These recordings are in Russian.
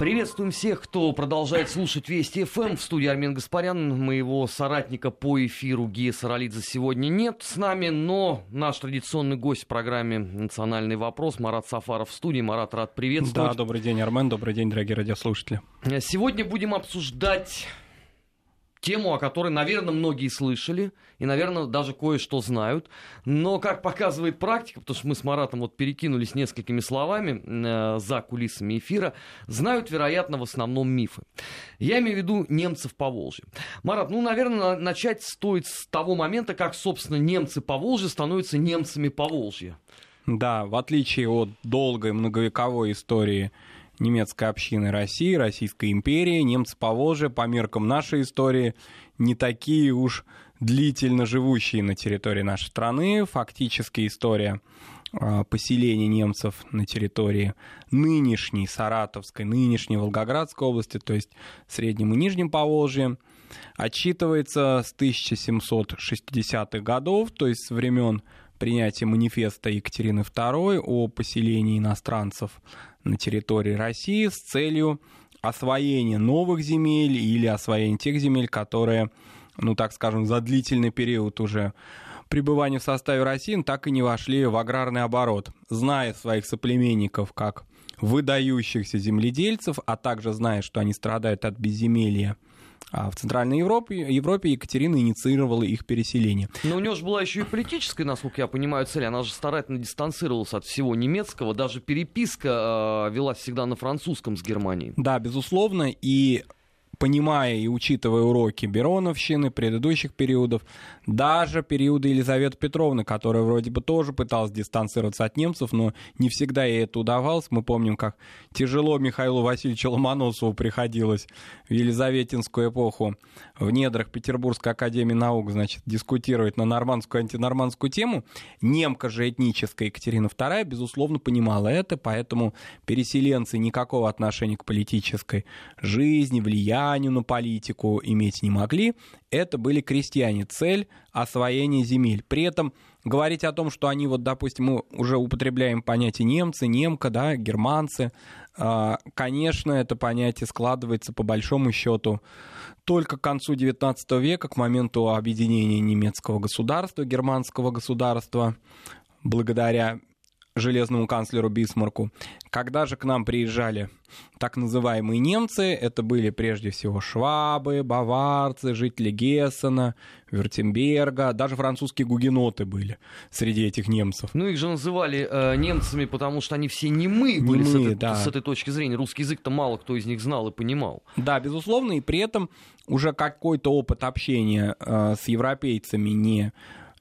Приветствуем всех, кто продолжает слушать Вести ФМ. В студии Армен Гаспарян. Моего соратника по эфиру Гея Саралидзе сегодня нет с нами, но наш традиционный гость в программе «Национальный вопрос» Марат Сафаров в студии. Марат, рад приветствовать. Да, добрый день, Армен. Добрый день, дорогие радиослушатели. Сегодня будем обсуждать тему, о которой, наверное, многие слышали, и, наверное, даже кое-что знают. Но, как показывает практика, потому что мы с Маратом вот перекинулись несколькими словами э, за кулисами эфира, знают, вероятно, в основном мифы. Я имею в виду немцев по Волжье. Марат, ну, наверное, начать стоит с того момента, как, собственно, немцы по Волжье становятся немцами по Волжье. Да, в отличие от долгой многовековой истории немецкой общины России, Российской империи, немцы по Волжье, по меркам нашей истории, не такие уж длительно живущие на территории нашей страны. Фактически история а, поселения немцев на территории нынешней Саратовской, нынешней Волгоградской области, то есть Среднем и Нижнем Поволжье, отчитывается с 1760-х годов, то есть с времен принятия манифеста Екатерины II о поселении иностранцев на территории России с целью освоения новых земель или освоения тех земель, которые, ну так скажем, за длительный период уже пребывания в составе России так и не вошли в аграрный оборот, зная своих соплеменников как выдающихся земледельцев, а также зная, что они страдают от безземелья а в Центральной Европе, Европе Екатерина инициировала их переселение. Но у нее же была еще и политическая, насколько я понимаю, цель. Она же старательно дистанцировалась от всего немецкого. Даже переписка э, велась всегда на французском с Германией. Да, безусловно. И понимая и учитывая уроки Бероновщины, предыдущих периодов, даже периоды Елизаветы Петровны, которая вроде бы тоже пыталась дистанцироваться от немцев, но не всегда ей это удавалось. Мы помним, как тяжело Михаилу Васильевичу Ломоносову приходилось в Елизаветинскую эпоху в недрах Петербургской академии наук, значит, дискутировать на нормандскую антинормандскую тему. Немка же этническая Екатерина II, безусловно, понимала это, поэтому переселенцы никакого отношения к политической жизни, влиянию на политику иметь не могли. Это были крестьяне. Цель освоения земель. При этом говорить о том, что они, вот, допустим, мы уже употребляем понятие немцы, немка, да, германцы, а, конечно, это понятие складывается по большому счету только к концу XIX века, к моменту объединения немецкого государства, германского государства, благодаря железному канцлеру Бисмарку. Когда же к нам приезжали так называемые немцы, это были прежде всего швабы, баварцы, жители Гессена, Вюртемберга, даже французские гугеноты были среди этих немцев. Ну, их же называли э, немцами, потому что они все немы были немы, с, этой, да. с этой точки зрения. Русский язык-то мало кто из них знал и понимал. Да, безусловно, и при этом уже какой-то опыт общения э, с европейцами не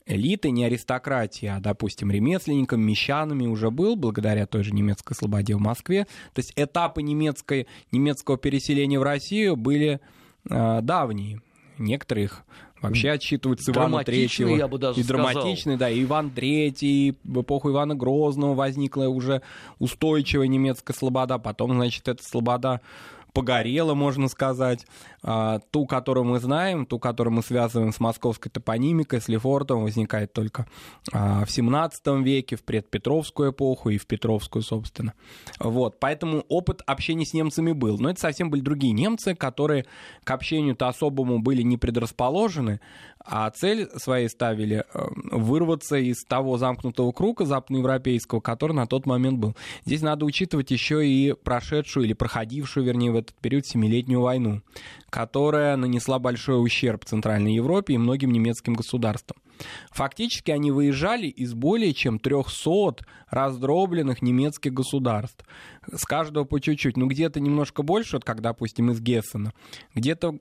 элиты, не аристократия, а, допустим, ремесленниками, мещанами уже был, благодаря той же немецкой слободе в Москве. То есть этапы немецкой, немецкого переселения в Россию были э, давние. Некоторые их вообще отчитывают с Ивана Третьего. я бы даже И драматичный, да, и Иван Третий, в эпоху Ивана Грозного возникла уже устойчивая немецкая слобода, потом, значит, эта слобода погорела, можно сказать. А, ту, которую мы знаем, ту, которую мы связываем с московской топонимикой, с Лефортом, возникает только а, в 17 веке, в предпетровскую эпоху и в Петровскую, собственно. Вот, поэтому опыт общения с немцами был. Но это совсем были другие немцы, которые к общению-то особому были не предрасположены, а цель своей ставили э, вырваться из того замкнутого круга западноевропейского, который на тот момент был. Здесь надо учитывать еще и прошедшую или проходившую, вернее, в этот период Семилетнюю войну, которая нанесла большой ущерб Центральной Европе и многим немецким государствам. Фактически они выезжали из более чем 300 раздробленных немецких государств. С каждого по чуть-чуть. Ну, где-то немножко больше, вот как, допустим, из Гессена. Где-то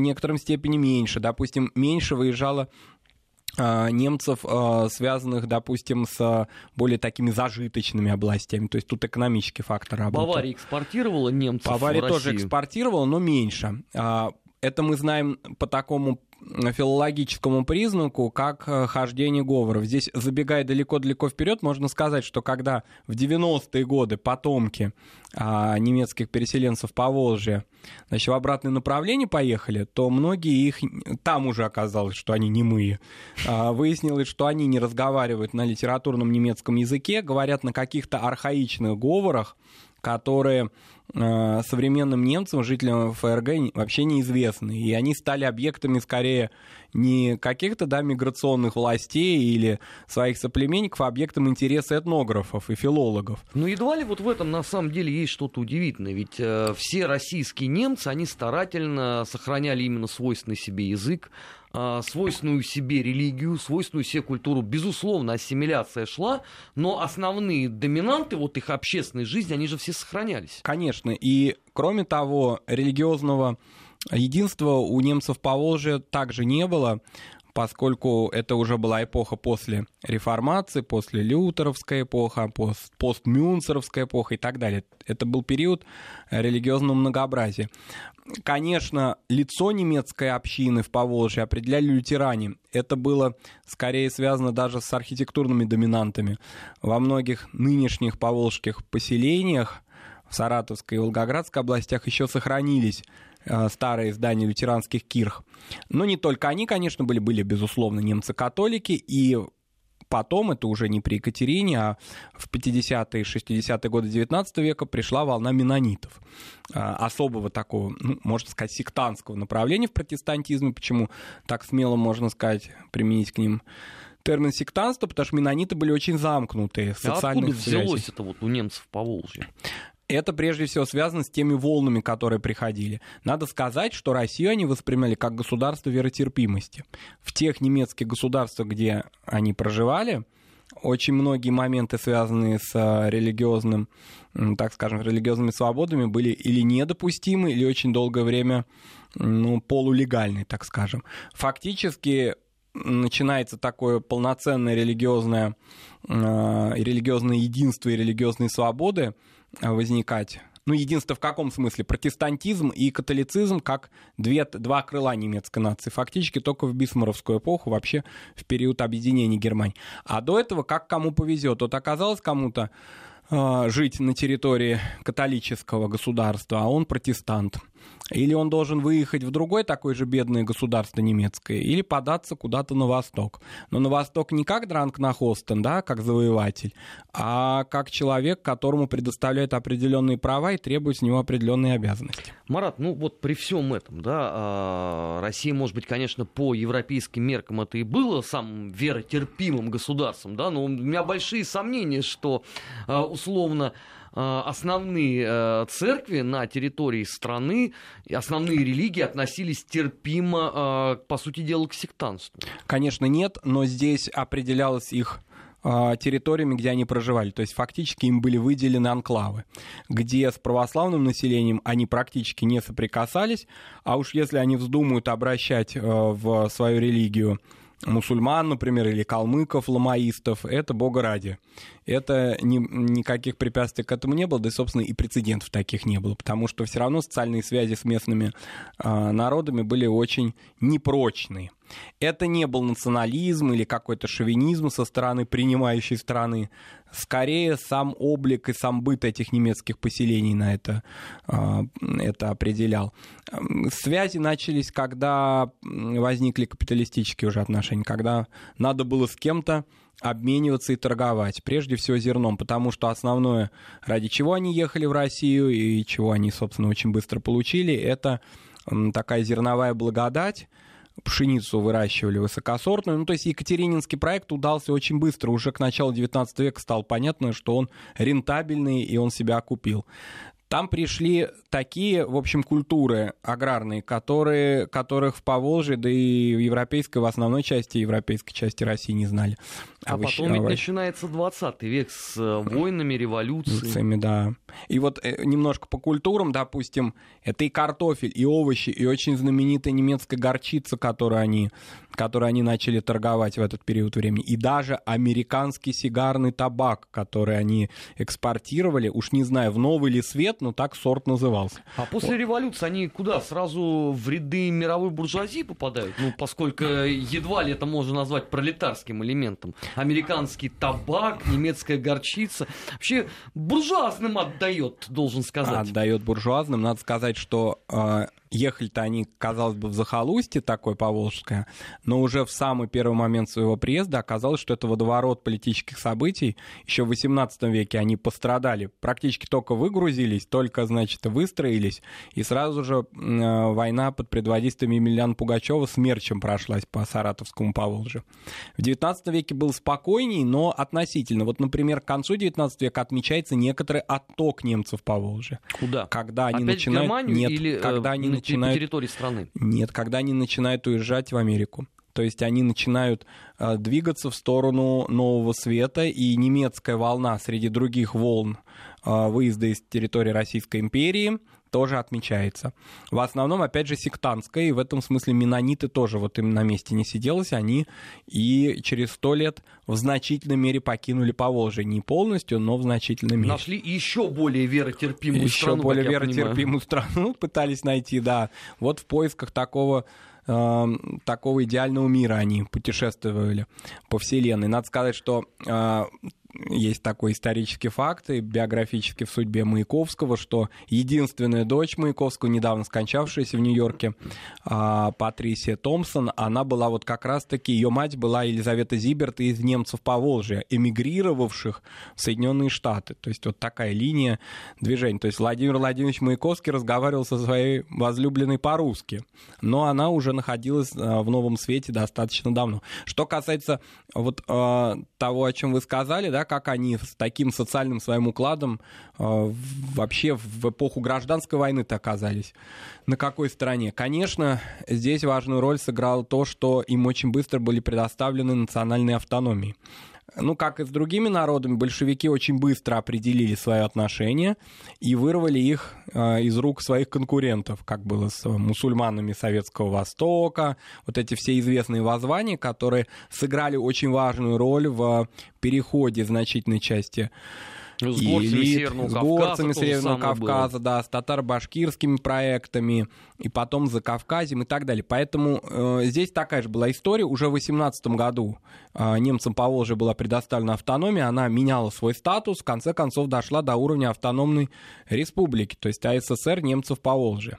в некотором степени меньше. Допустим, меньше выезжало а, немцев, а, связанных, допустим, с более такими зажиточными областями. То есть тут экономический фактор работал. Бавария экспортировала немцев Бавария тоже экспортировала, но меньше. Это мы знаем по такому филологическому признаку, как э, хождение говоров. Здесь, забегая далеко-далеко вперед, можно сказать, что когда в 90-е годы потомки а, немецких переселенцев по Волжье значит, в обратное направление поехали, то многие их... Там уже оказалось, что они немые. А, выяснилось, что они не разговаривают на литературном немецком языке, говорят на каких-то архаичных говорах, которые э, современным немцам, жителям ФРГ, вообще неизвестны. И они стали объектами скорее не каких-то да, миграционных властей или своих соплеменников, а объектом интереса этнографов и филологов. Ну, едва ли вот в этом на самом деле есть что-то удивительное. Ведь э, все российские немцы, они старательно сохраняли именно свойственный себе язык, свойственную себе религию, свойственную себе культуру. Безусловно, ассимиляция шла, но основные доминанты вот их общественной жизни, они же все сохранялись. Конечно, и кроме того, религиозного Единства у немцев по Волжье также не было, поскольку это уже была эпоха после реформации, после лютеровская эпоха, пост, постмюнцеровская эпоха и так далее. Это был период религиозного многообразия. Конечно, лицо немецкой общины в Поволжье определяли лютеране. Это было скорее связано даже с архитектурными доминантами. Во многих нынешних поволжских поселениях в Саратовской и Волгоградской областях еще сохранились старые здания лютеранских кирх. Но не только они, конечно, были, были, безусловно, немцы-католики, и потом, это уже не при Екатерине, а в 50-е и 60-е годы 19 века пришла волна менонитов. Э, особого такого, ну, можно сказать, сектантского направления в протестантизме. Почему так смело можно сказать, применить к ним термин сектантство, потому что менониты были очень замкнутые. А откуда взялось это вот у немцев по Волжье? Это прежде всего связано с теми волнами, которые приходили. Надо сказать, что Россию они воспринимали как государство веротерпимости. В тех немецких государствах, где они проживали, очень многие моменты, связанные с а, религиозным, так скажем, религиозными свободами, были или недопустимы, или очень долгое время ну, полулегальны, так скажем. Фактически начинается такое полноценное религиозное, э, религиозное единство и религиозные свободы возникать. Ну, единство в каком смысле? Протестантизм и католицизм как две, два крыла немецкой нации. Фактически только в бисмаровскую эпоху, вообще в период объединения Германии. А до этого как кому повезет. Вот оказалось кому-то э, жить на территории католического государства, а он протестант. Или он должен выехать в другое такое же бедное государство немецкое, или податься куда-то на восток. Но на восток не как Дранг на Хостен, да, как завоеватель, а как человек, которому предоставляют определенные права и требуют с него определенные обязанности. Марат, ну вот при всем этом, да, а, Россия, может быть, конечно, по европейским меркам это и было самым веротерпимым государством, да, но у меня большие сомнения, что а, условно основные э, церкви на территории страны, основные религии относились терпимо, э, по сути дела, к сектанству? Конечно, нет, но здесь определялось их территориями, где они проживали. То есть фактически им были выделены анклавы, где с православным населением они практически не соприкасались, а уж если они вздумают обращать в свою религию мусульман, например, или калмыков, ламаистов, это бога ради. Это ни, никаких препятствий к этому не было, да и, собственно, и прецедентов таких не было, потому что все равно социальные связи с местными э, народами были очень непрочные. Это не был национализм или какой-то шовинизм со стороны принимающей страны. Скорее, сам облик и сам быт этих немецких поселений на это, а, это определял. Связи начались, когда возникли капиталистические уже отношения, когда надо было с кем-то обмениваться и торговать. Прежде всего зерном, потому что основное, ради чего они ехали в Россию и чего они, собственно, очень быстро получили, это такая зерновая благодать, пшеницу выращивали высокосортную. Ну, то есть Екатерининский проект удался очень быстро. Уже к началу 19 века стало понятно, что он рентабельный, и он себя окупил. Там пришли такие, в общем, культуры аграрные, которые, которых в Поволжье, да и в европейской, в основной части европейской части России не знали. А, а потом ведь начинается 20 век с э, войнами, революциями. да. И вот э, немножко по культурам, допустим, это и картофель, и овощи, и очень знаменитая немецкая горчица, которую они, которую они начали торговать в этот период времени. И даже американский сигарный табак, который они экспортировали, уж не знаю, в новый ли свет, но так сорт назывался. А после вот. революции они куда? Сразу в ряды мировой буржуазии попадают? Ну, поскольку едва ли это можно назвать пролетарским элементом. Американский табак, немецкая горчица. Вообще буржуазным отдает, должен сказать. Отдает буржуазным. Надо сказать, что э, ехали-то они, казалось бы, в захолустье такое поволжское, но уже в самый первый момент своего приезда оказалось, что это водоворот политических событий. Еще в XVIII веке они пострадали, практически только выгрузились, только, значит, выстроились, и сразу же э, война под предводительством Емельяна Пугачева смерчем прошлась по Саратовскому Поволжью. В XIX веке был спокойней, но относительно. Вот, например, к концу XIX века отмечается некоторый отток немцев по Волжье. Куда? Когда они Опять начинают... Нет, или когда э, они на начинают... территории страны? Нет, когда они начинают уезжать в Америку. То есть они начинают э, двигаться в сторону нового света, и немецкая волна среди других волн э, выезда из территории Российской империи тоже отмечается. В основном, опять же, сектантская, и в этом смысле менониты тоже вот им на месте не сиделось, они и через сто лет в значительной мере покинули Поволжье. Не полностью, но в значительной мере. Нашли еще более веротерпимую Еще страну. более как я понимаю. веротерпимую страну пытались найти, да. Вот в поисках такого э, такого идеального мира они путешествовали по Вселенной. Надо сказать, что э, есть такой исторический факт и биографический в судьбе Маяковского, что единственная дочь Маяковского, недавно скончавшаяся в Нью-Йорке, а, Патрисия Томпсон, она была вот как раз-таки, ее мать была Елизавета Зиберт из немцев по Волжье, эмигрировавших в Соединенные Штаты. То есть вот такая линия движения. То есть Владимир Владимирович Маяковский разговаривал со своей возлюбленной по-русски, но она уже находилась а, в новом свете достаточно давно. Что касается вот а, того, о чем вы сказали, да, как они с таким социальным своим укладом э, вообще в эпоху гражданской войны-то оказались. На какой стороне? Конечно, здесь важную роль сыграло то, что им очень быстро были предоставлены национальные автономии. Ну, как и с другими народами, большевики очень быстро определили свое отношение и вырвали их э, из рук своих конкурентов, как было с мусульманами Советского Востока, вот эти все известные воззвания, которые сыграли очень важную роль в переходе значительной части Ну, С горцами элит, Северного с Кавказа горцами же Северного было. Кавказа, да, с татаро-башкирскими проектами, и потом за Кавказем и так далее. Поэтому э, здесь такая же была история. Уже в 18 году э, немцам по Волжье была предоставлена автономия, она меняла свой статус, в конце концов дошла до уровня автономной республики, то есть АССР немцев по Волжье.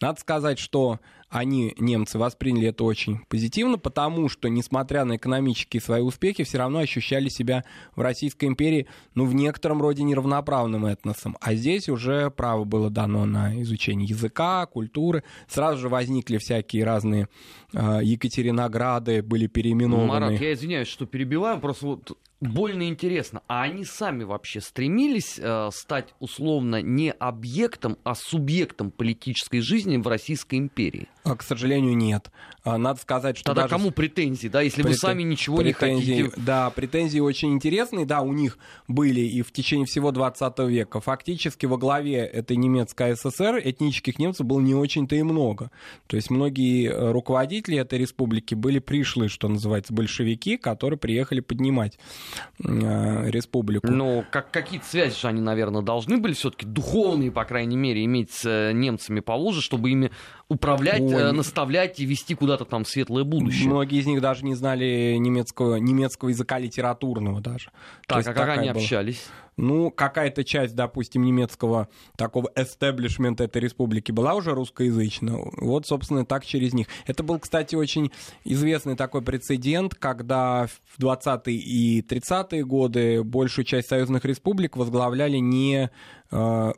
Надо сказать, что они, немцы, восприняли это очень позитивно, потому что, несмотря на экономические свои успехи, все равно ощущали себя в Российской империи, ну, в некотором роде неравноправным этносом. А здесь уже право было дано на изучение языка, культуры. Сразу же возникли всякие разные э, Екатеринограды, были переименованы. Марат, я извиняюсь, что перебиваю, просто вот больно интересно. А они сами вообще стремились э, стать условно не объектом, а субъектом политической жизни в Российской империи? А, К сожалению, нет. А, Надо сказать, что Тогда даже кому претензии, да, если вы Претен- сами ничего не претензии, хотите? Да, претензии очень интересные. Да, у них были и в течение всего 20 века. Фактически во главе этой немецкой ССР этнических немцев было не очень-то и много. То есть многие э, руководители этой республики были пришлые, что называется, большевики, которые приехали поднимать э, республику. Ну, как, какие-то связи же они, наверное, должны были все-таки духовные, по крайней мере, иметь с э, немцами по Волжье, чтобы ими управлять, Ой. э, наставлять и вести куда-то там светлое будущее. Многие из них даже не знали немецкого, немецкого языка литературного даже. То так, есть а как они была. общались? Ну, какая-то часть, допустим, немецкого такого эстеблишмента этой республики была уже русскоязычна. Вот, собственно, так через них. Это был, кстати, очень известный такой прецедент, когда в 20-е и 30-е годы большую часть союзных республик возглавляли не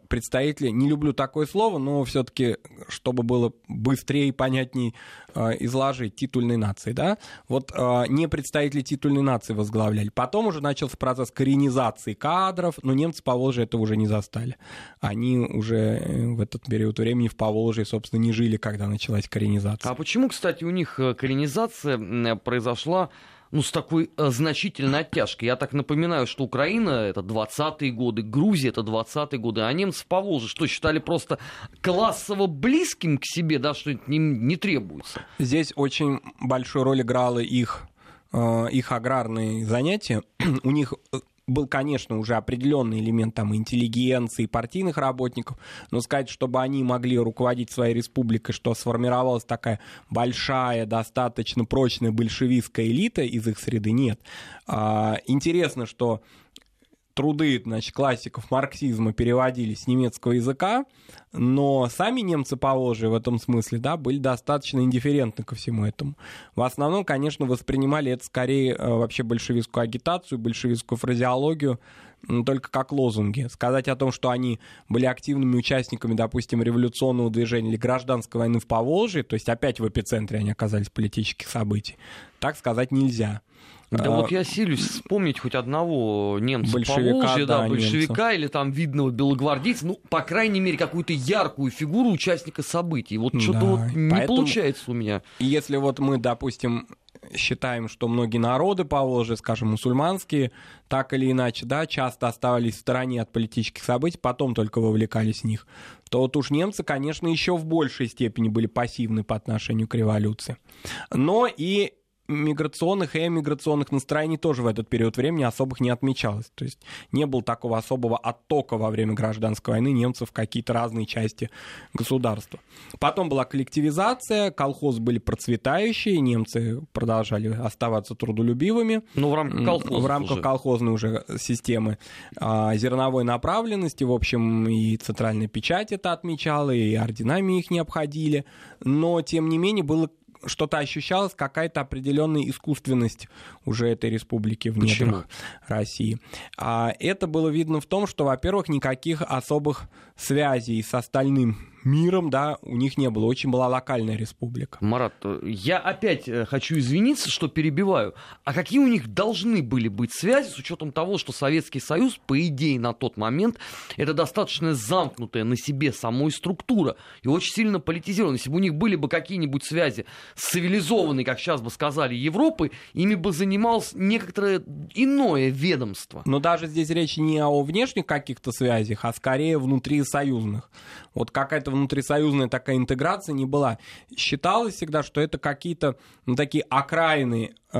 представители, не люблю такое слово, но все-таки, чтобы было быстрее и понятней э, изложить, титульной нации, да, вот э, не представители титульной нации возглавляли. Потом уже начался процесс коренизации кадров, но немцы по Волжье это уже не застали. Они уже э, в этот период времени в Поволжье, собственно, не жили, когда началась коренизация. А почему, кстати, у них э, коренизация произошла ну, с такой э, значительной оттяжкой? Я так напоминаю, что Украина — это 20-е годы, Грузия — это 20-е годы, а немцы по Волжье что, считали просто классово близким к себе, да, что это им не требуется? Здесь очень большую роль играло их, э, их аграрные занятия. У них э, был, конечно, уже определенный элемент там интеллигенции, партийных работников, но сказать, чтобы они могли руководить своей республикой, что сформировалась такая большая, достаточно прочная большевистская элита из их среды, нет. А, Интересно, что труды значит, классиков марксизма переводились с немецкого языка, но сами немцы Поволжья в этом смысле да, были достаточно индифферентны ко всему этому. В основном, конечно, воспринимали это скорее э, вообще большевистскую агитацию, большевистскую фразеологию, только как лозунги. Сказать о том, что они были активными участниками, допустим, революционного движения или гражданской войны в Поволжье, то есть опять в эпицентре они оказались политических событий, так сказать нельзя. Да А, вот я силюсь вспомнить хоть одного немца Большевика, Поволжья, да, да, большевика или там видного белогвардейца, ну, по крайней мере, какую-то яркую фигуру участника событий. Вот что-то Да, вот не поэтому- получается у меня. Если вот мы, допустим, считаем, что многие народы Поволжья, скажем, мусульманские, так или иначе, да, часто оставались в стороне от политических событий, потом только вовлекались в них, то вот уж немцы, конечно, еще в большей степени были пассивны по отношению к революции. Но и миграционных и эмиграционных настроений тоже в этот период времени особых не отмечалось. То есть не было такого особого оттока во время гражданской войны немцев в какие-то разные части государства. Потом была коллективизация, колхозы были процветающие, немцы продолжали оставаться трудолюбивыми. Ну, в рамках колхоза. В рамках колхозной уже системы а, зерновой направленности, в общем, и центральная печать это отмечала, и орденами их не обходили, но, тем не менее, было что-то ощущалось, какая-то определенная искусственность уже этой республики в Почему? недрах России. А это было видно в том, что, во-первых, никаких особых связей с остальным миром, да, у них не было. Очень была локальная республика. Марат, я опять э, хочу извиниться, что перебиваю. А какие у них должны были быть связи с учетом того, что Советский Союз, по идее, на тот момент, это достаточно замкнутая на себе самой структура и очень сильно политизированная. Если бы у них были бы какие-нибудь связи с цивилизованной, как сейчас бы сказали, Европы, ими бы занималось некоторое иное ведомство. Но даже здесь речь не о внешних каких-то связях, а скорее внутрисоюзных. Вот какая-то внутрисоюзная такая интеграция не была. Считалось всегда, что это какие-то ну, такие окраины э,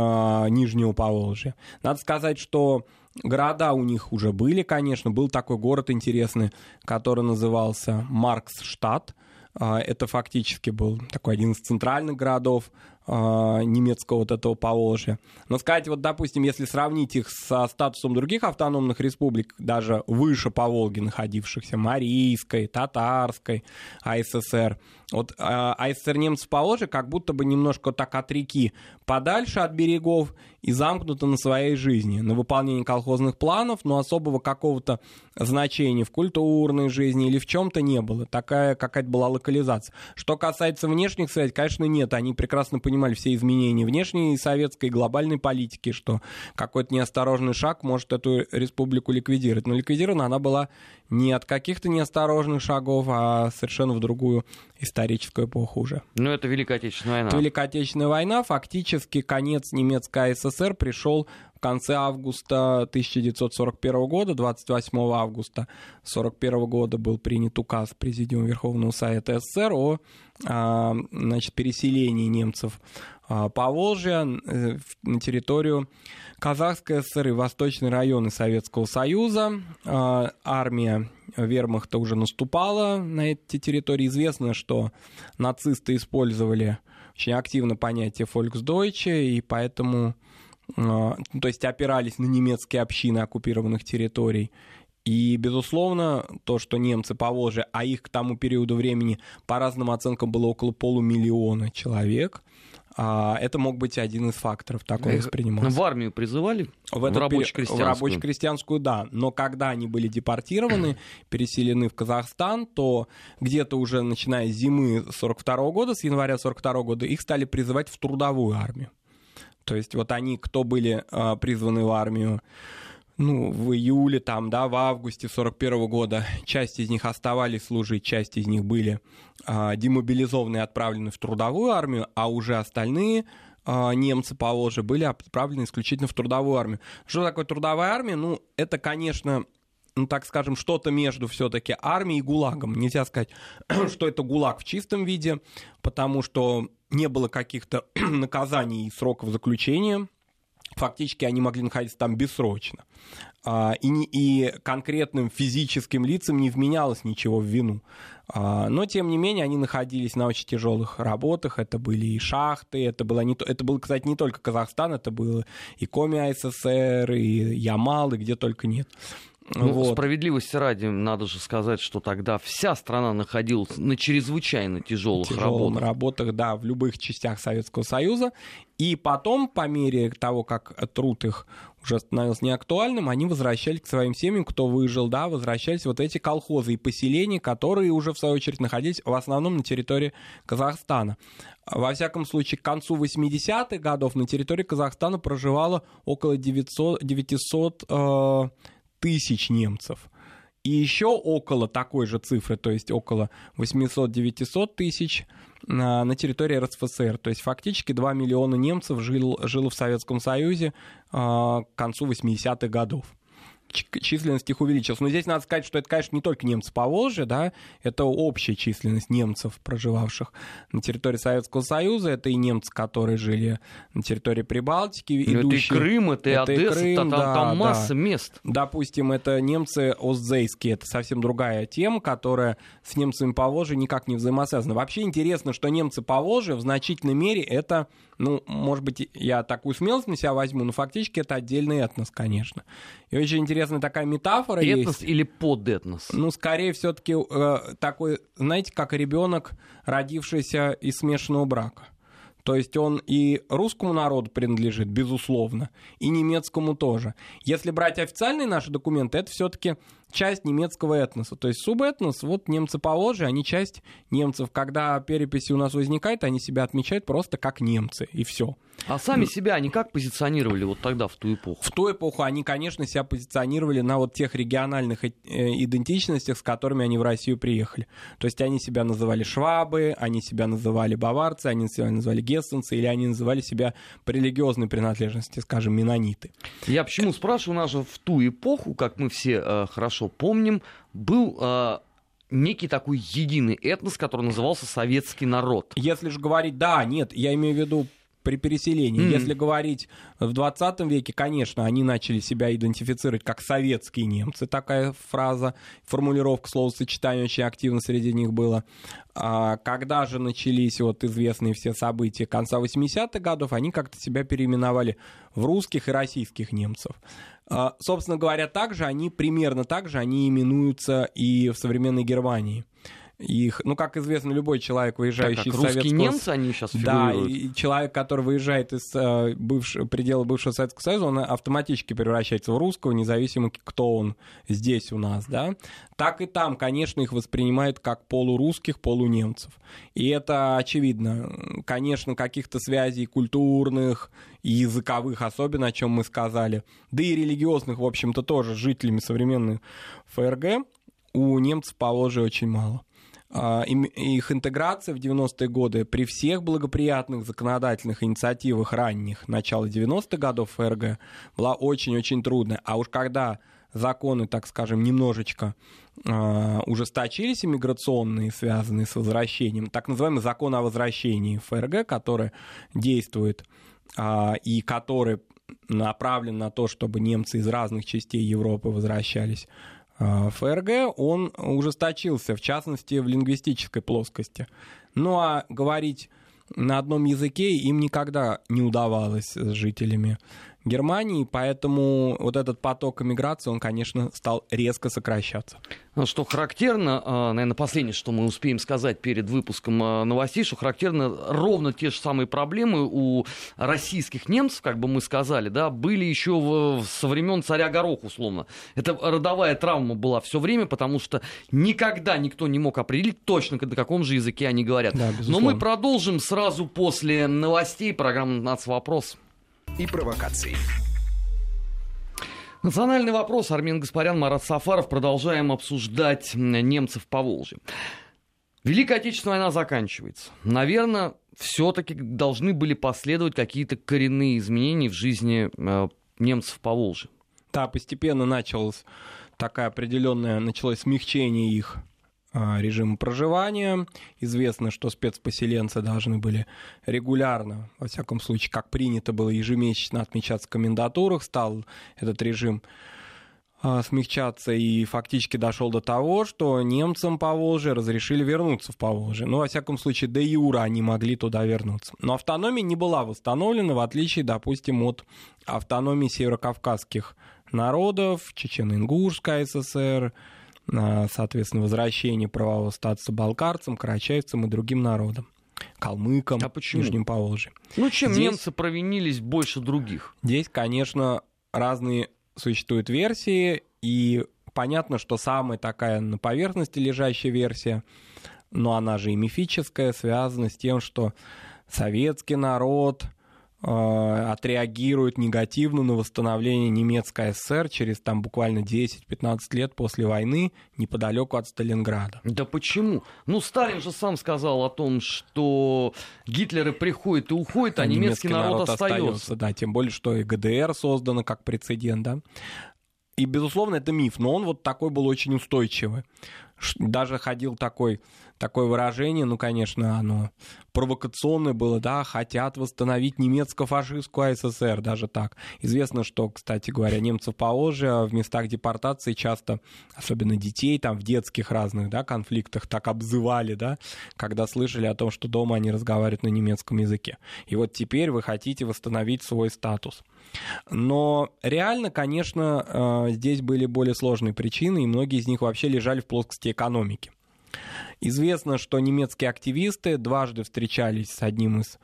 Нижнего Поволжья. Надо сказать, что города у них уже были, конечно. Был такой город интересный, который назывался Марксштадт. А, Это фактически был такой один из центральных городов немецкого вот этого Поволжья. Но сказать, вот, допустим, если сравнить их со статусом других автономных республик, даже выше по Волге находившихся, Марийской, Татарской, АССР, вот АССР немцев Поволжья как будто бы немножко так от реки подальше от берегов и замкнуто на своей жизни, на выполнение колхозных планов, но особого какого-то значения в культурной жизни или в чем-то не было. Такая какая-то была локализация. Что касается внешних связей, конечно, нет. Они прекрасно понимали все изменения внешней советской и глобальной политики, что какой-то неосторожный шаг может эту республику ликвидировать. Но ликвидирована она была не от каких-то неосторожных шагов, а совершенно в другую историческую эпоху уже. Ну, это Великая Отечественная война. Великая Отечественная война, фактически конец немецкой ССР пришел в конце августа 1941 года, 28 августа 1941 года был принят указ Президиума Верховного Совета СССР о а, значит, переселении немцев Поволжья э, на территорию Казахской ССР и восточные районы Советского Союза. А, Армия вермахта уже наступала на эти территории. Известно, что нацисты использовали очень активно понятие «фольксдойче», и поэтому, э, ну, то есть опирались на немецкие общины оккупированных территорий. И, безусловно, то, что немцы по Волжье, а их к тому периоду времени, по разным оценкам, было около полумиллиона человек, а, это мог быть один из факторов, так он Их воспринимался. В армию призывали? В, этот рабочую пери- крестьянскую. В рабоче-крестьянскую, да. Но когда они были депортированы, переселены в Казахстан, то где-то уже начиная с зимы 42 года, с января 42 года, их стали призывать в трудовую армию. То есть вот они, кто были а, призваны в армию ну, в июле, там, да, в августе 41 года, часть из них оставались служить, часть из них были а, демобилизованы и отправлены в трудовую армию, а уже остальные а, немцы по Волжье были отправлены исключительно в трудовую армию. Что такое трудовая армия? Ну, это, конечно, ну, так скажем, что-то между все-таки армией и ГУЛАГом. Нельзя сказать, что это ГУЛАГ в чистом виде, потому что не было каких-то наказаний и сроков заключения. Фактически они могли находиться там бессрочно. а, и, и конкретным физическим лицам не вменялось ничего в вину. А, но, тем не менее, они находились на очень тяжелых работах. Это были и шахты, это, было, не, это был, кстати, не только Казахстан, это было и Коми АССР, и Ямал, и где только нет. Ну, вот. справедливости ради, надо же сказать, что тогда вся страна находилась на чрезвычайно тяжелых работах. работах, да, в любых частях Советского Союза. И потом, по мере того, как труд их уже становился неактуальным, они возвращались к своим семьям, кто выжил, да, возвращались вот эти колхозы и поселения, которые уже, в свою очередь, находились в основном на территории Казахстана. Во всяком случае, к концу 80-х годов на территории Казахстана проживало около 900, 900 э, тысяч немцев. И еще около такой же цифры, то есть около 800-900 тысяч на, на территории РСФСР. То есть фактически 2 миллиона немцев жил, жило в Советском Союзе э, к концу 80-х годов численность их увеличилась. Но здесь надо сказать, что это, конечно, не только немцы по Волжье, да, это общая численность немцев, проживавших на территории Советского Союза, это и немцы, которые жили на территории Прибалтики. Ну, идущие... Это и Крым, это, это и Одесса, Крым, там, да, там масса да. мест. Допустим, это немцы Остзейские, это совсем другая тема, которая с немцами по Волжье никак не взаимосвязана. Вообще интересно, что немцы по Волжье в значительной мере это, ну, может быть, я такую смелость на себя возьму, но фактически это отдельный этнос, конечно. И очень интересная такая метафора этнос есть. или подэтнос? Ну, скорее все-таки э, такой, знаете, как ребенок, родившийся из смешанного брака. То есть он и русскому народу принадлежит, безусловно, и немецкому тоже. Если брать официальные наши документы, это все-таки часть немецкого этноса. То есть субэтнос, вот немцы по они часть немцев. Когда переписи у нас возникает, они себя отмечают просто как немцы, и все. А сами себя они как позиционировали вот тогда, в ту эпоху? В ту эпоху они, конечно, себя позиционировали на вот тех региональных э, идентичностях, с которыми они в Россию приехали. То есть они себя называли швабы, они себя называли баварцы, они себя называли гессенцы, или они называли себя по религиозной принадлежности, скажем, менониты. Я почему спрашиваю, у нас же в ту эпоху, как мы все э, хорошо хорошо помним, был э, некий такой единый этнос, который назывался советский народ. Если же говорить, да, нет, я имею в виду при переселении. Mm-hmm. Если говорить в 20 веке, конечно, они начали себя идентифицировать как советские немцы, такая фраза, формулировка словосочетания очень активно среди них было. А когда же начались вот известные все события конца 80-х годов, они как-то себя переименовали в русских и российских немцев. А, собственно говоря, также они, примерно так же они именуются и в современной Германии их, ну, как известно, любой человек, выезжающий так, из русские Советского... немцы, они сейчас Да, и человек, который выезжает из э, бывш... предела бывшего Советского Союза, он автоматически превращается в русского, независимо, кто он здесь у нас, да. Так и там, конечно, их воспринимают как полурусских, полунемцев. И это очевидно. Конечно, каких-то связей культурных и языковых, особенно о чем мы сказали, да и религиозных, в общем-то, тоже жителями современной ФРГ, у немцев по очень мало. А, их интеграция в 90-е годы при всех благоприятных законодательных инициативах ранних, начала 90-х годов ФРГ, была очень-очень трудная. А уж когда законы, так скажем, немножечко э, ужесточились иммиграционные, связанные с возвращением, так называемый закон о возвращении ФРГ, который действует э, и который направлен на то, чтобы немцы из разных частей Европы возвращались ФРГ, он ужесточился, в частности, в лингвистической плоскости. Ну а говорить на одном языке им никогда не удавалось с жителями Германии, поэтому вот этот поток иммиграции, он, конечно, стал резко сокращаться. Ну, что характерно, а, наверное, последнее, что мы успеем сказать перед выпуском а, новостей, что характерно, ровно те же самые проблемы у российских немцев, как бы мы сказали, да, были еще со времен царя Горох, условно. Это родовая травма была все время, потому что никогда никто не мог определить точно, на каком же языке они говорят. Да, Но мы продолжим сразу после новостей программы «Нацвопрос» и провокаций. Национальный вопрос. Армин Гаспарян, Марат Сафаров. Продолжаем обсуждать немцев по Волжье. Великая Отечественная война заканчивается. Наверное, все-таки должны были последовать какие-то коренные изменения в жизни э, немцев по Волжье. Да, постепенно началось такое определенное, началось смягчение их режима проживания. Известно, что спецпоселенцы должны были регулярно, во всяком случае, как принято было ежемесячно отмечаться в комендатурах. Стал этот режим а, смягчаться и фактически дошел до того, что немцам по Волжье разрешили вернуться в Поволжье. Ну, во всяком случае, до Юра они могли туда вернуться. Но автономия не была восстановлена, в отличие, допустим, от автономии северокавказских народов, Чечено-Ингушская ССР, а, соответственно, возвращение правового статуса балкарцам, карачаевцам и другим народам калмыкам, а почему? Нижнем Поволжье. Ну, чем здесь, немцы провинились больше других? Здесь, конечно, разные существуют версии, и понятно, что самая такая на поверхности лежащая версия, но она же и мифическая, связана с тем, что советский народ Э, отреагирует негативно на восстановление немецкой ССР через там буквально 10-15 лет после войны неподалеку от Сталинграда. Да почему? Ну, Сталин же сам сказал о том, что Гитлеры приходят и уходят, а, немецкий, немецкий народ, народ остается. остается. Да, тем более, что и ГДР создано как прецедент, да. И, безусловно, это миф, но он вот такой был очень устойчивый. Даже ходил такой, такое выражение, ну, конечно, оно провокационное было, да, хотят восстановить немецко-фашистскую СССР, даже так. Известно, что, кстати говоря, немцев по в местах депортации часто, особенно детей, там, в детских разных, да, конфликтах так обзывали, да, когда слышали о том, что дома они разговаривают на немецком языке. И вот теперь вы хотите восстановить свой статус. Но реально, конечно, э, здесь были более сложные причины, и многие из них вообще лежали в плоскости экономики. Известно, что немецкие активисты дважды встречались с одним из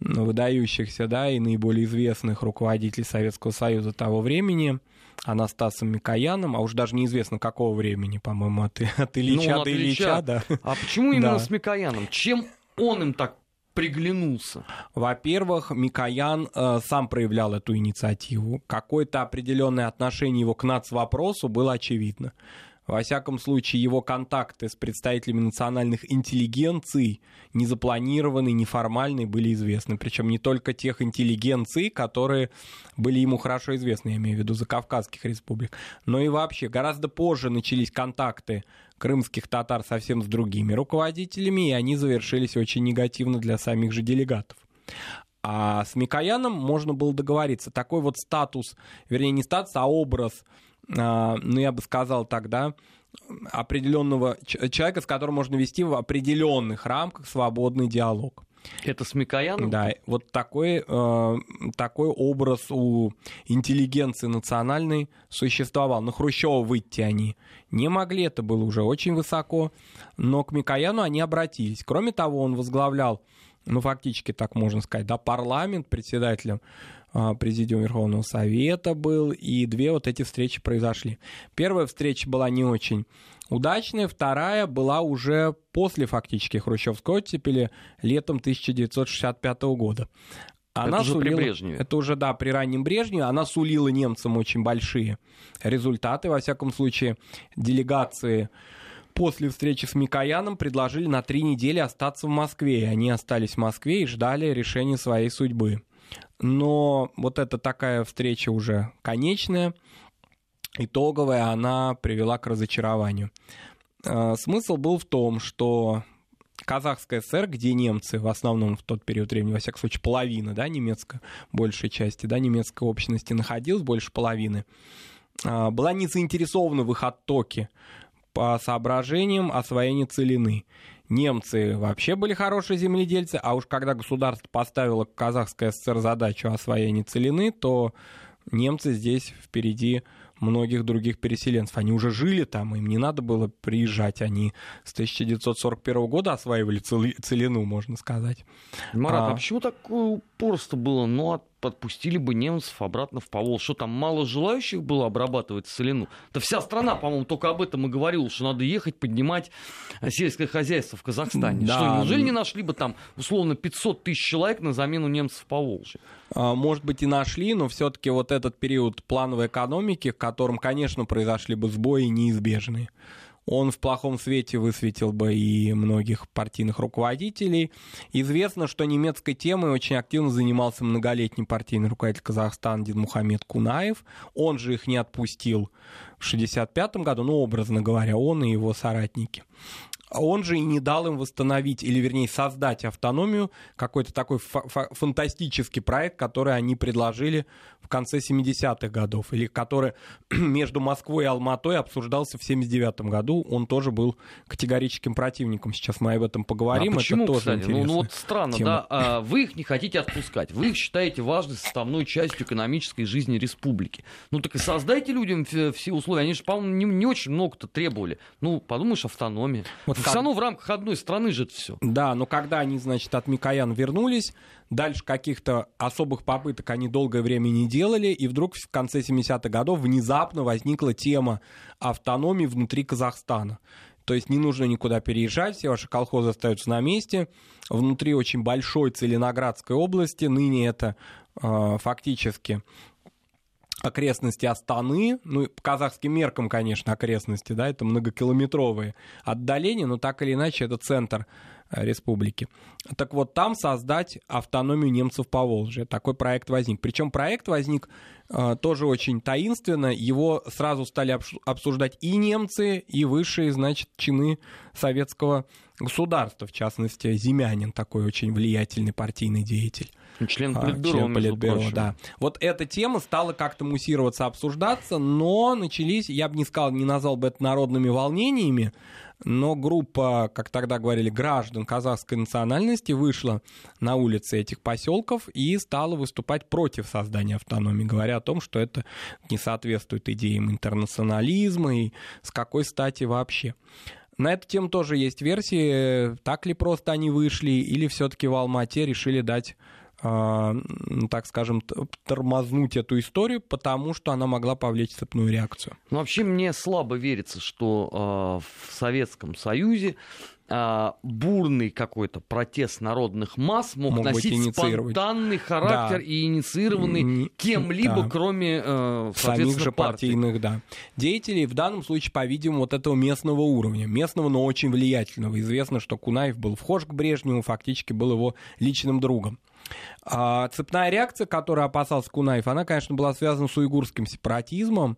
выдающихся да, и наиболее известных руководителей Советского Союза того времени, Анастасом Микояном, а уж даже неизвестно какого времени, по-моему, от, от Ильича ну, до Ильича. Ильича да. А почему именно да. с Микояном? Чем он им так приглянулся? Во-первых, Микоян э, сам проявлял эту инициативу. Какое-то определенное отношение его к нацвопросу было очевидно. Во всяком случае, его контакты с представителями национальных интеллигенций, незапланированные, неформальные, были известны. Причем не только тех интеллигенций, которые были ему хорошо известны, я имею в виду закавказских республик, но и вообще гораздо позже начались контакты крымских татар совсем с другими руководителями, и они завершились очень негативно для самих же делегатов. А с Микояном можно было договориться. Такой вот статус, вернее, не статус, а образ ну, я бы сказал тогда, определенного человека, с которым можно вести в определенных рамках свободный диалог. Это с Микояном? Да, вот такой, э, такой образ у интеллигенции национальной существовал. На Хрущева выйти они не могли, это было уже очень высоко, но к Микояну они обратились. Кроме того, он возглавлял, ну, фактически так можно сказать, да, парламент председателем а, Президиум Верховного Совета был, и две вот эти встречи произошли. Первая встреча была не очень удачная, вторая была уже после фактически хрущевской оттепели летом 1965 года. Она это уже сулила, при Брежневе. Это уже, да, при раннем Брежневе. Она сулила немцам очень большие результаты. Во всяком случае, делегации после встречи с Микояном предложили на три недели остаться в Москве. И они остались в Москве и ждали решения своей судьбы но вот эта такая встреча уже конечная, итоговая, она привела к разочарованию. А, смысл был в том, что Казахская ССР, где немцы в основном в тот период времени, во всяком случае, половина, да, немецкая, большей части, да, немецкой общности находилась, больше половины, а, была не заинтересована в их оттоке по соображениям освоения целины немцы вообще были хорошие земледельцы, а уж когда государство поставило Казахская ССР задачу освоения целины, то немцы здесь впереди многих других переселенцев. Они уже жили там, им не надо было приезжать. Они с 1941 года осваивали целину, можно сказать. Марат, а, а почему такое упорство было? Ну, от подпустили бы немцев обратно в Повол. Что там, мало желающих было обрабатывать целину? Да вся страна, по-моему, только об этом и говорила, что надо ехать поднимать сельское хозяйство в Казахстане. Да. Что, неужели не нашли бы там, условно, 500 тысяч человек на замену немцев по Волжье? А, может быть, и нашли, но все-таки вот этот период плановой экономики, в котором, конечно, произошли бы сбои неизбежные он в плохом свете высветил бы и многих партийных руководителей. Известно, что немецкой темой очень активно занимался многолетний партийный руководитель Казахстана Динмухамед Кунаев. Он же их не отпустил в 1965 году, ну, образно говоря, он и его соратники. он же и не дал им восстановить, или вернее создать автономию, какой-то такой фантастический проект, который они предложили в конце 70-х годов, или который между Москвой и Алматой обсуждался в 79 году. Он тоже был категорическим противником. Сейчас мы об этом поговорим. А почему, Это тоже кстати? Ну, ну вот странно, тема. да. А, вы их не хотите отпускать. Вы их считаете важной составной частью экономической жизни республики. Ну так и создайте людям все условия. Они же, по-моему, не, не очень много-то требовали. Ну, подумаешь, автономия. Вот как... Все равно в рамках одной страны же это все. Да, но когда они, значит, от Микоян вернулись, дальше каких-то особых попыток они долгое время не делали, и вдруг в конце 70-х годов внезапно возникла тема автономии внутри Казахстана. То есть не нужно никуда переезжать, все ваши колхозы остаются на месте. Внутри очень большой Целиноградской области, ныне это э, фактически окрестности Астаны, ну, по казахским меркам, конечно, окрестности, да, это многокилометровые отдаления, но так или иначе это центр республики. Так вот, там создать автономию немцев по Волжье. Такой проект возник. Причем проект возник э, тоже очень таинственно. Его сразу стали обсуждать и немцы, и высшие, значит, чины советского государства, в частности, Зимянин, такой очень влиятельный партийный деятель. Член а, Политбюро, член Политбюро да. Вот эта тема стала как-то муссироваться, обсуждаться, но начались, я бы не сказал, не назвал бы это народными волнениями, но группа, как тогда говорили, граждан казахской национальности вышла на улицы этих поселков и стала выступать против создания автономии, говоря о том, что это не соответствует идеям интернационализма и с какой стати вообще. На эту тему тоже есть версии, так ли просто они вышли, или все-таки в Алмате решили дать так скажем, тормознуть эту историю, потому что она могла повлечь цепную реакцию. Ну, вообще мне слабо верится, что э, в Советском Союзе э, бурный какой-то протест народных масс мог, мог носить спонтанный характер да. и инициированный кем-либо, да. кроме э, самих же партий. партийных, да. Деятелей в данном случае, по-видимому, вот этого местного уровня, местного, но очень влиятельного. Известно, что Кунаев был вхож к Брежневу, фактически был его личным другом. А цепная реакция, которую опасался Кунаев, она, конечно, была связана с уйгурским сепаратизмом.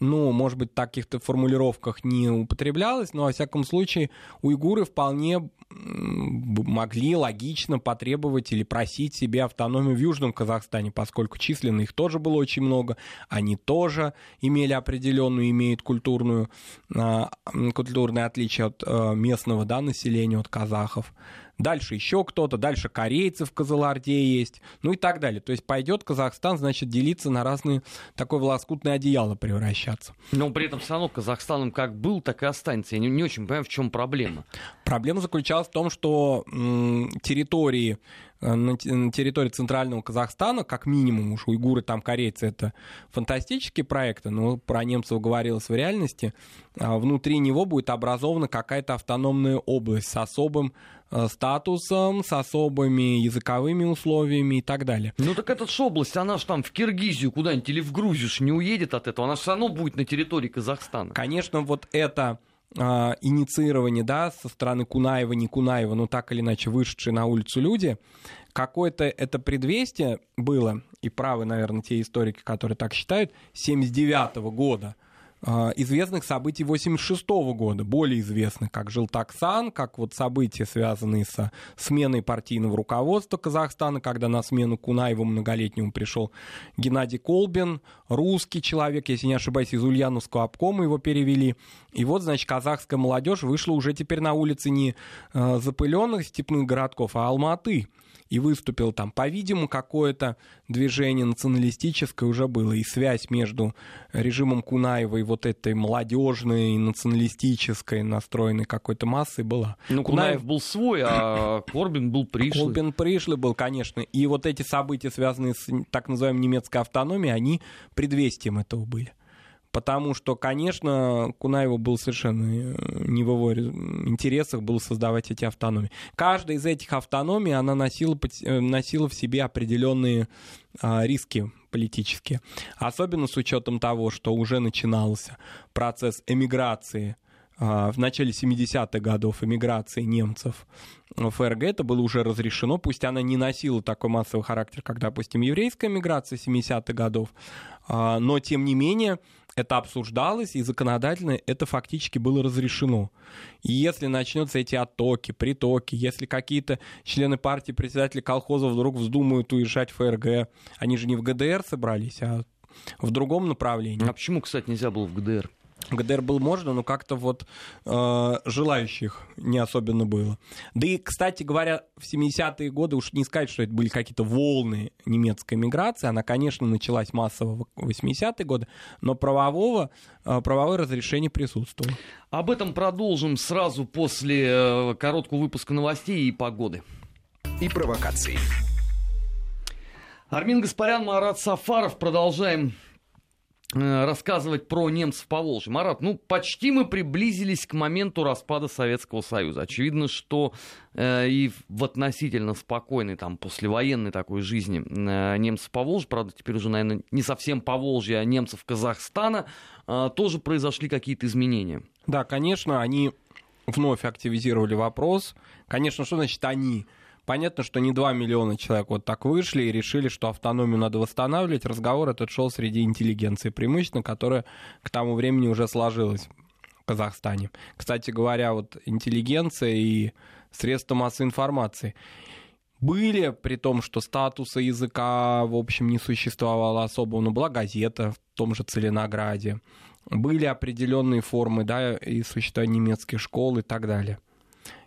Ну, может быть, в таких-то формулировках не употреблялось, но, во всяком случае, уйгуры вполне могли логично потребовать или просить себе автономию в Южном Казахстане, поскольку численно их тоже было очень много, они тоже имели определенную, имеют культурную, а, культурное отличие от а, местного да, населения, от казахов дальше еще кто-то, дальше корейцы в Казаларде есть, ну и так далее. То есть пойдет Казахстан, значит, делиться на разные, такое волоскутное одеяло превращаться. Но при этом все равно Казахстаном как был, так и останется. Я не, не очень понимаю, в чем проблема. Проблема заключалась в том, что м, территории на территории центрального Казахстана, как минимум, уж уйгуры, там корейцы, это фантастические проекты, но про немцев говорилось в реальности, а внутри него будет образована какая-то автономная область с особым Э, статусом, с особыми языковыми условиями и так далее. Ну так эта ж область, она же там в Киргизию куда-нибудь или в Грузию ж не уедет от этого, она же все равно будет на территории Казахстана. Конечно, вот это э, инициирование, да, со стороны Кунаева, не Кунаева, но так или иначе вышедшие на улицу люди, какое-то это предвестие было, и правы, наверное, те историки, которые так считают, 79 -го года, известных событий 86 года, более известных, как Жилтаксан, как вот события, связанные со сменой партийного руководства Казахстана, когда на смену Кунаеву многолетнему пришел Геннадий Колбин, русский человек, если не ошибаюсь, из Ульяновского обкома его перевели. И вот, значит, казахская молодежь вышла уже теперь на улицы не а, запыленных степных городков, а Алматы и выступил там. По-видимому, какое-то движение националистическое уже было, и связь между режимом Кунаева и вот этой молодежной, националистической настроенной какой-то массой была. Ну, Кунаев, Кунаев был свой, а Корбин был пришлый. Корбин пришлый был, конечно. И вот эти события, связанные с так называемой немецкой автономией, они предвестием этого были. Потому что, конечно, Кунаеву был совершенно э, не в его интересах было создавать эти автономии. Каждая из этих автономий, она носила, э, носила в себе определенные а, риски политические. Особенно с учетом того, что уже начинался процесс эмиграции а, в начале 70-х годов эмиграции немцев в ФРГ это было уже разрешено, пусть она не носила такой массовый характер, как, допустим, еврейская миграция 70-х годов, но, тем не менее, это обсуждалось, и законодательно это фактически было разрешено. И если начнутся эти оттоки, притоки, если какие-то члены партии, председатели колхозов вдруг вздумают уезжать в ФРГ, они же не в ГДР собрались, а в другом направлении. А почему, кстати, нельзя было в ГДР? ГДР был можно, но как-то вот э, желающих не особенно было. Да и, кстати говоря, в 70-е годы уж не сказать, что это были какие-то волны немецкой миграции. Она, конечно, началась массово в 80-е годы, но правового, э, правовое разрешение присутствовало. Об этом продолжим сразу после э, короткого выпуска новостей и погоды. И провокаций. Армин Гаспарян, Марат Сафаров. Продолжаем рассказывать про немцев по Волжье. Марат, ну почти мы приблизились к моменту распада Советского Союза. Очевидно, что э, и в относительно спокойной, там, послевоенной такой жизни э, немцев по Волжье, правда, теперь уже, наверное, не совсем по Волжье, а немцев Казахстана, э, тоже произошли какие-то изменения. Да, конечно, они вновь активизировали вопрос. Конечно, что значит они? Понятно, что не 2 миллиона человек вот так вышли и решили, что автономию надо восстанавливать. Разговор этот шел среди интеллигенции преимущественно, которая к тому времени уже сложилась в Казахстане. Кстати говоря, вот интеллигенция и средства массовой информации были, при том, что статуса языка, в общем, не существовало особо, но была газета в том же Целинограде, были определенные формы, да, и существования немецких школ и так далее.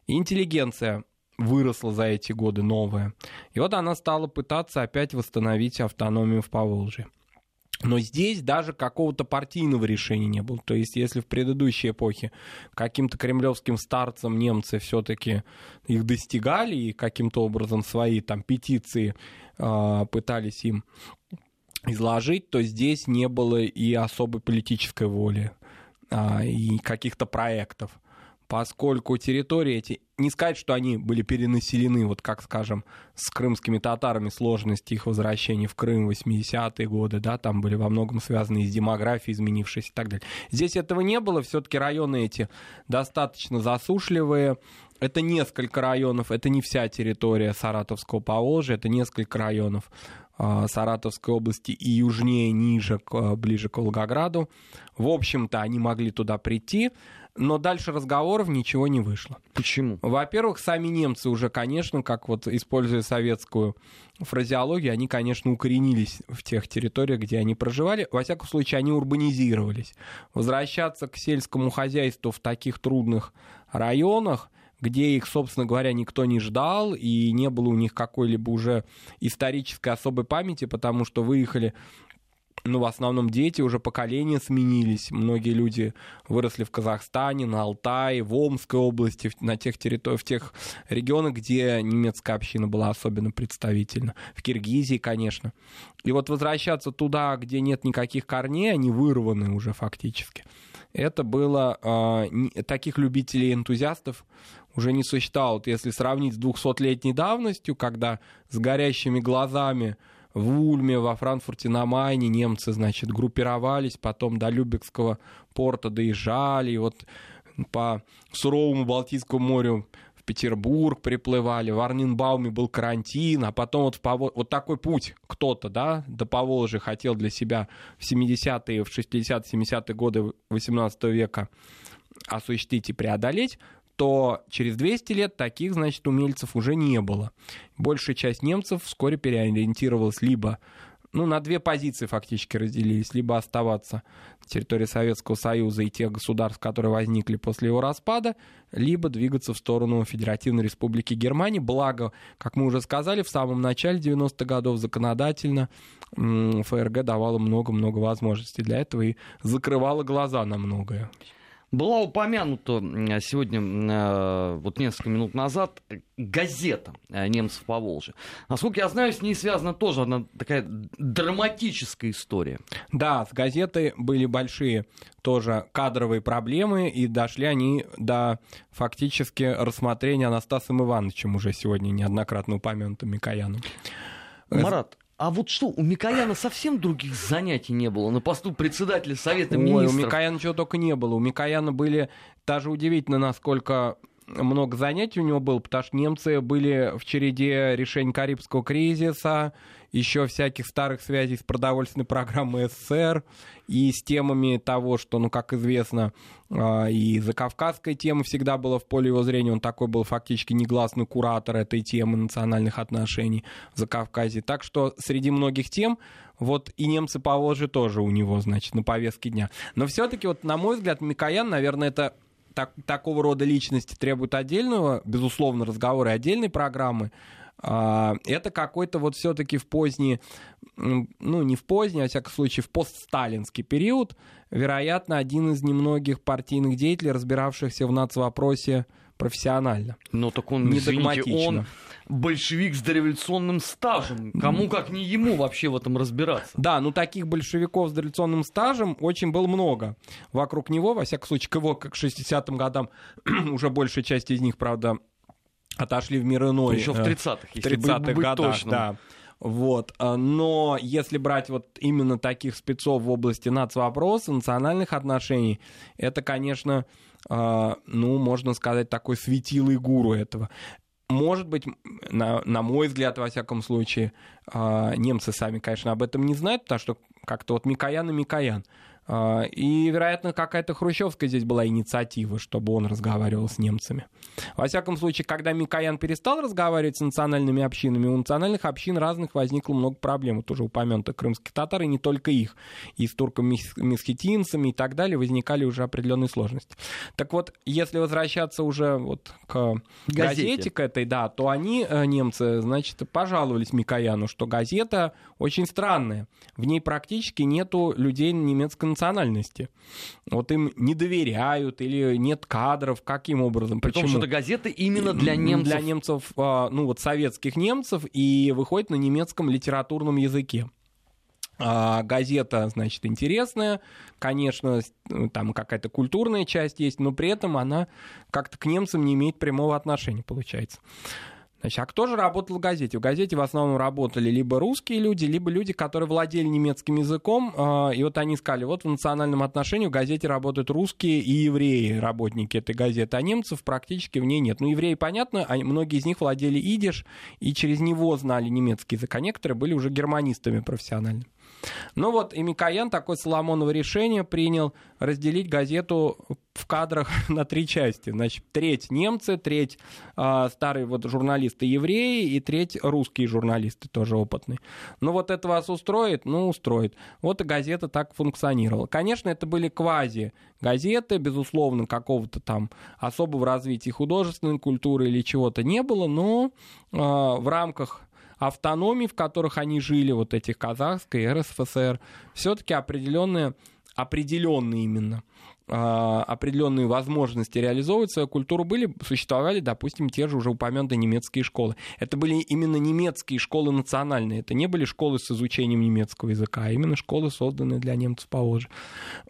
интеллигенция выросла за эти годы новая. И вот она стала пытаться опять восстановить автономию в Поволжье. Но здесь даже какого-то партийного решения не было. То есть, если в предыдущей эпохе каким-то кремлевским старцам немцы все-таки их достигали и каким-то образом свои там петиции э, пытались им изложить, то здесь не было и особой политической воли э, и каких-то проектов поскольку территории эти, не сказать, что они были перенаселены, вот как, скажем, с крымскими татарами сложности их возвращения в Крым в 80-е годы, да, там были во многом связаны с демографией, изменившейся и так далее. Здесь этого не было, все-таки районы эти достаточно засушливые, это несколько районов, это не вся территория Саратовского Поволжья, это несколько районов э, Саратовской области и южнее, ниже, ближе к Волгограду. В общем-то, они могли туда прийти, но дальше разговоров ничего не вышло. Почему? Во-первых, сами немцы уже, конечно, как вот используя советскую фразеологию, они, конечно, укоренились в тех территориях, где они проживали. Во всяком случае, они урбанизировались. Возвращаться к сельскому хозяйству в таких трудных районах, где их, собственно говоря, никто не ждал, и не было у них какой-либо уже исторической особой памяти, потому что выехали ну, в основном дети, уже поколения сменились. Многие люди выросли в Казахстане, на Алтае, в Омской области, на тех территориях, в тех регионах, где немецкая община была особенно представительна. В Киргизии, конечно. И вот возвращаться туда, где нет никаких корней, они вырваны уже фактически. Это было... Э, таких любителей энтузиастов уже не существовало. Вот если сравнить с 200-летней давностью, когда с горящими глазами в Ульме, во Франкфурте на Майне немцы, значит, группировались, потом до Любекского порта доезжали, и вот по суровому Балтийскому морю в Петербург приплывали, в Арнинбауме был карантин, а потом вот, в Повол... вот такой путь кто-то, да, до Поволжья хотел для себя в 70-е, в 60-70-е годы 18 века осуществить и преодолеть, то через 200 лет таких, значит, умельцев уже не было. Большая часть немцев вскоре переориентировалась либо ну, на две позиции фактически разделились. Либо оставаться на территории Советского Союза и тех государств, которые возникли после его распада, либо двигаться в сторону Федеративной Республики Германии. Благо, как мы уже сказали, в самом начале 90-х годов законодательно ФРГ давала много-много возможностей для этого и закрывала глаза на многое. Была упомянута сегодня, э, вот несколько минут назад, газета э, «Немцев по Волжье». Насколько я знаю, с ней связана тоже одна такая драматическая история. Да, с газетой были большие тоже кадровые проблемы, и дошли они до фактически рассмотрения Анастасом Ивановичем, уже сегодня неоднократно упомянутым Микояном. Марат, А вот что, у Микояна совсем других занятий не было на посту председателя Совета Ой, Министров? у Микояна чего только не было. У Микояна были даже удивительно, насколько много занятий у него было, потому что немцы были в череде решений Карибского кризиса, еще всяких старых связей с продовольственной программой СССР и с темами того, что, ну, как известно, а, и закавказская тема всегда была в поле его зрения. Он такой был фактически негласный куратор этой темы национальных отношений в Закавказье. Так что среди многих тем вот и немцы по Волжье тоже у него, значит, на повестке дня. Но все-таки, вот, на мой взгляд, Микоян, наверное, это так, такого рода личности требуют отдельного, безусловно, разговора и отдельной программы. А, Это какой-то вот все-таки в поздний, ну не в поздний, а всяком случае в постсталинский период, вероятно, один из немногих партийных деятелей, разбиравшихся в нацвопросе профессионально. Ну так он, Не извините, он большевик с дореволюционным стажем. Кому как не ему вообще в этом разбираться? Да, ну таких большевиков с дореволюционным стажем очень было много. Вокруг него, во всяком случае, к его к 60-м годам уже большая часть из них, правда, отошли в мир иной. Еще в Э, 30-х, в если быть- 30-х быть годах, точным. да. Вот. а, Но если брать вот именно таких спецов в области нацвопроса, национальных отношений, это, конечно, а, ну, можно сказать, такой светилый гуру этого. Может быть, на, на мой взгляд, во всяком случае, немцы сами, конечно, об этом не знают, потому что как-то вот Микоян и Микоян. А, И, вероятно, какая-то хрущевская здесь была инициатива, чтобы он разговаривал с немцами. Во всяком случае, когда Микоян перестал разговаривать с национальными общинами, у национальных общин разных возникло много проблем. Вот уже упомянутых крымских татар, и не только их. И с турками-месхетинцами и так далее возникали уже определенные сложности. Так вот, если возвращаться уже вот к Газете. газете, к этой, да, то они, э, немцы, значит, пожаловались Микояну, что газета очень странная. В ней практически нету людей немецкой национальности. Вот им не доверяют или нет кадров. Каким образом? При том, Почему? что это газеты именно для немцев. Для немцев, а, ну вот советских немцев, и выходит на немецком литературном языке. А, Газета, значит, интересная, конечно, ну, там какая-то культурная часть есть, но при этом она как-то к немцам не имеет прямого отношения, получается. Значит, а кто же работал в газете? В газете в основном работали либо русские люди, либо люди, которые владели немецким языком. а, И вот они сказали, вот в национальном отношении в газете работают русские и евреи, работники этой газеты, а немцев практически в ней нет. Ну, евреи, понятно, многие из них владели идиш и через него знали немецкий язык, а некоторые были уже германистами профессиональными. Ну вот, и Микоян такое Соломоново решение принял разделить газету в кадрах на три части. Значит, треть немцы, треть а, старые вот журналисты евреи и треть русские журналисты, тоже опытные. Ну вот это вас устроит? Ну, устроит. Вот и газета так функционировала. Конечно, это были квази-газеты, безусловно, какого-то там особого развития художественной культуры или чего-то не было, но а, в рамках автономий, в которых они жили, вот этих казахской, РСФСР, все-таки определенные, определенные именно, а, определенные возможности реализовывать свою культуру были, существовали, допустим, те же уже упомянутые немецкие школы. Это были именно немецкие школы национальные, это не были школы с изучением немецкого языка, а именно школы, созданные для немцев по Волжье.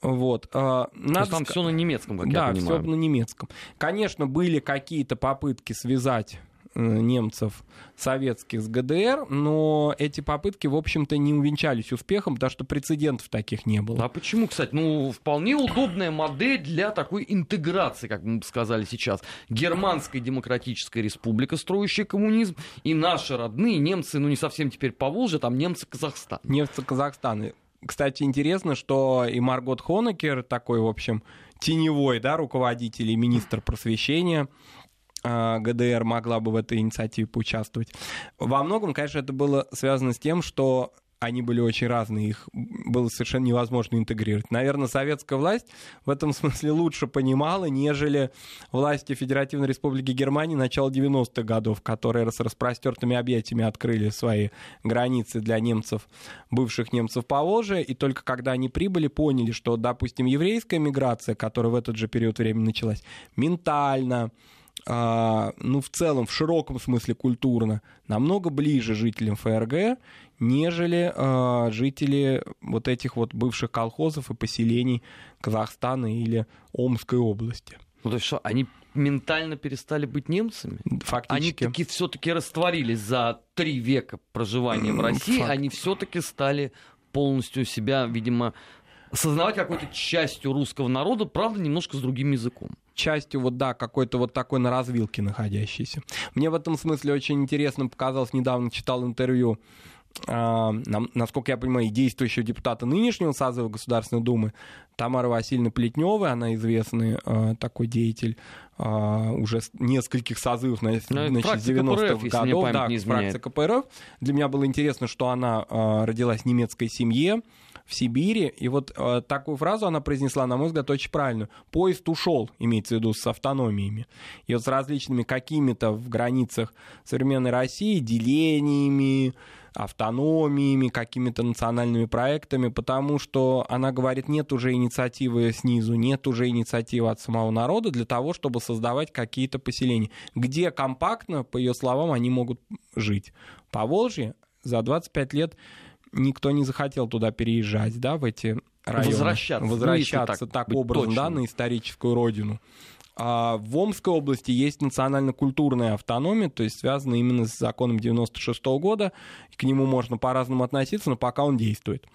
Вот. а, То Надо есть там все на немецком, как да, я все понимаю. на немецком. Конечно, были какие-то попытки связать немцев советских с ГДР, но эти попытки, в общем-то, не увенчались успехом, потому что прецедентов таких не было. А почему, кстати? Ну, вполне удобная модель для такой интеграции, как мы бы сказали сейчас. Германская демократическая республика, строящая коммунизм, и наши родные немцы, ну не совсем теперь по Волжье, там немцы Казахстан. Нефть Казахстана. Кстати, интересно, что и Маргот Хонекер, такой, в общем, теневой да, руководитель и министр просвещения ГДР могла бы в этой инициативе поучаствовать. Во многом, конечно, это было связано с тем, что они были очень разные, их было совершенно невозможно интегрировать. Наверное, советская власть в этом смысле лучше понимала, нежели власти Федеративной Республики Германии начала 90-х годов, которые с распростертыми объятиями открыли свои границы для немцев, бывших немцев по Волжье, и только когда они прибыли, поняли, что, допустим, еврейская миграция, которая в этот же период времени началась, ментально, а, ну, в целом, в широком смысле культурно, намного ближе жителям ФРГ, нежели а, жители вот этих вот бывших колхозов и поселений Казахстана или Омской области. Ну, то есть что, они ментально перестали быть немцами? Они Фактически. таки все-таки растворились за три века проживания в России, факт. они все-таки стали полностью себя, видимо, осознавать какой-то частью русского народа, правда, немножко с другим языком. Частью вот да какой-то вот такой на развилке находящийся. Мне в этом смысле очень интересно показалось недавно читал интервью а, нам- насколько я понимаю, и действующего депутата нынешнего созыва Государственной Думы Тамара Васильевна Плетнева, она известный а, такой деятель а, уже нескольких созывов, Ну, значит, фракция 90-х КПРФ, годов, да, не фракция КПРФ. Для меня было интересно, что она а, родилась в немецкой семье, в Сибири, и вот э, такую фразу она произнесла, на мой взгляд, очень правильную. Поезд ушел, имеется в виду, с автономиями. И вот с различными какими-то в границах современной России делениями, автономиями, какими-то национальными проектами, потому что она говорит, нет уже инициативы снизу, нет уже инициативы от самого народа для того, чтобы создавать какие-то поселения, где компактно, по ее словам, они могут жить. По Волжье за 25 лет никто не захотел туда переезжать, да, в эти районы. Возвращаться, ну, Возвращаться если так так, быть образом, да, на историческую родину. А в Омской области есть национально-культурная автономия, то есть связанная именно с законом 96 года. К нему можно по-разному относиться, но пока он действует.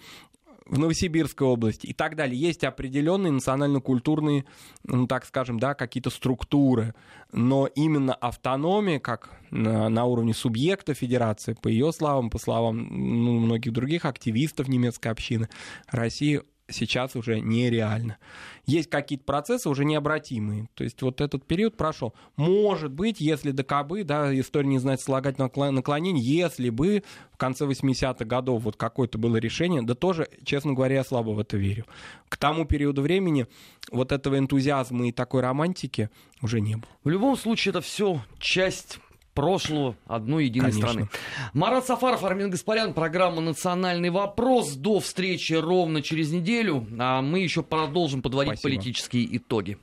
В Новосибирской области и так далее. Есть определенные национально-культурные, ну, так скажем, да, какие-то структуры. Но именно автономия, как на, на уровне субъекта федерации, по ее словам, по словам ну, многих других активистов немецкой общины, России сейчас уже нереально. Есть какие-то процессы уже необратимые. То есть вот этот период прошел. Может быть, если до кобы, да, история не знает слагать наклонений, если бы в конце 80-х годов вот какое-то было решение, да тоже, честно говоря, я слабо в это верю. К тому периоду времени вот этого энтузиазма и такой романтики уже не было. В любом случае, это все часть прошлого одной единой Конечно. страны. Марат Сафаров, Армин Гаспарян, программа «Национальный вопрос». До встречи ровно через неделю. А мы еще продолжим подводить Спасибо. политические итоги.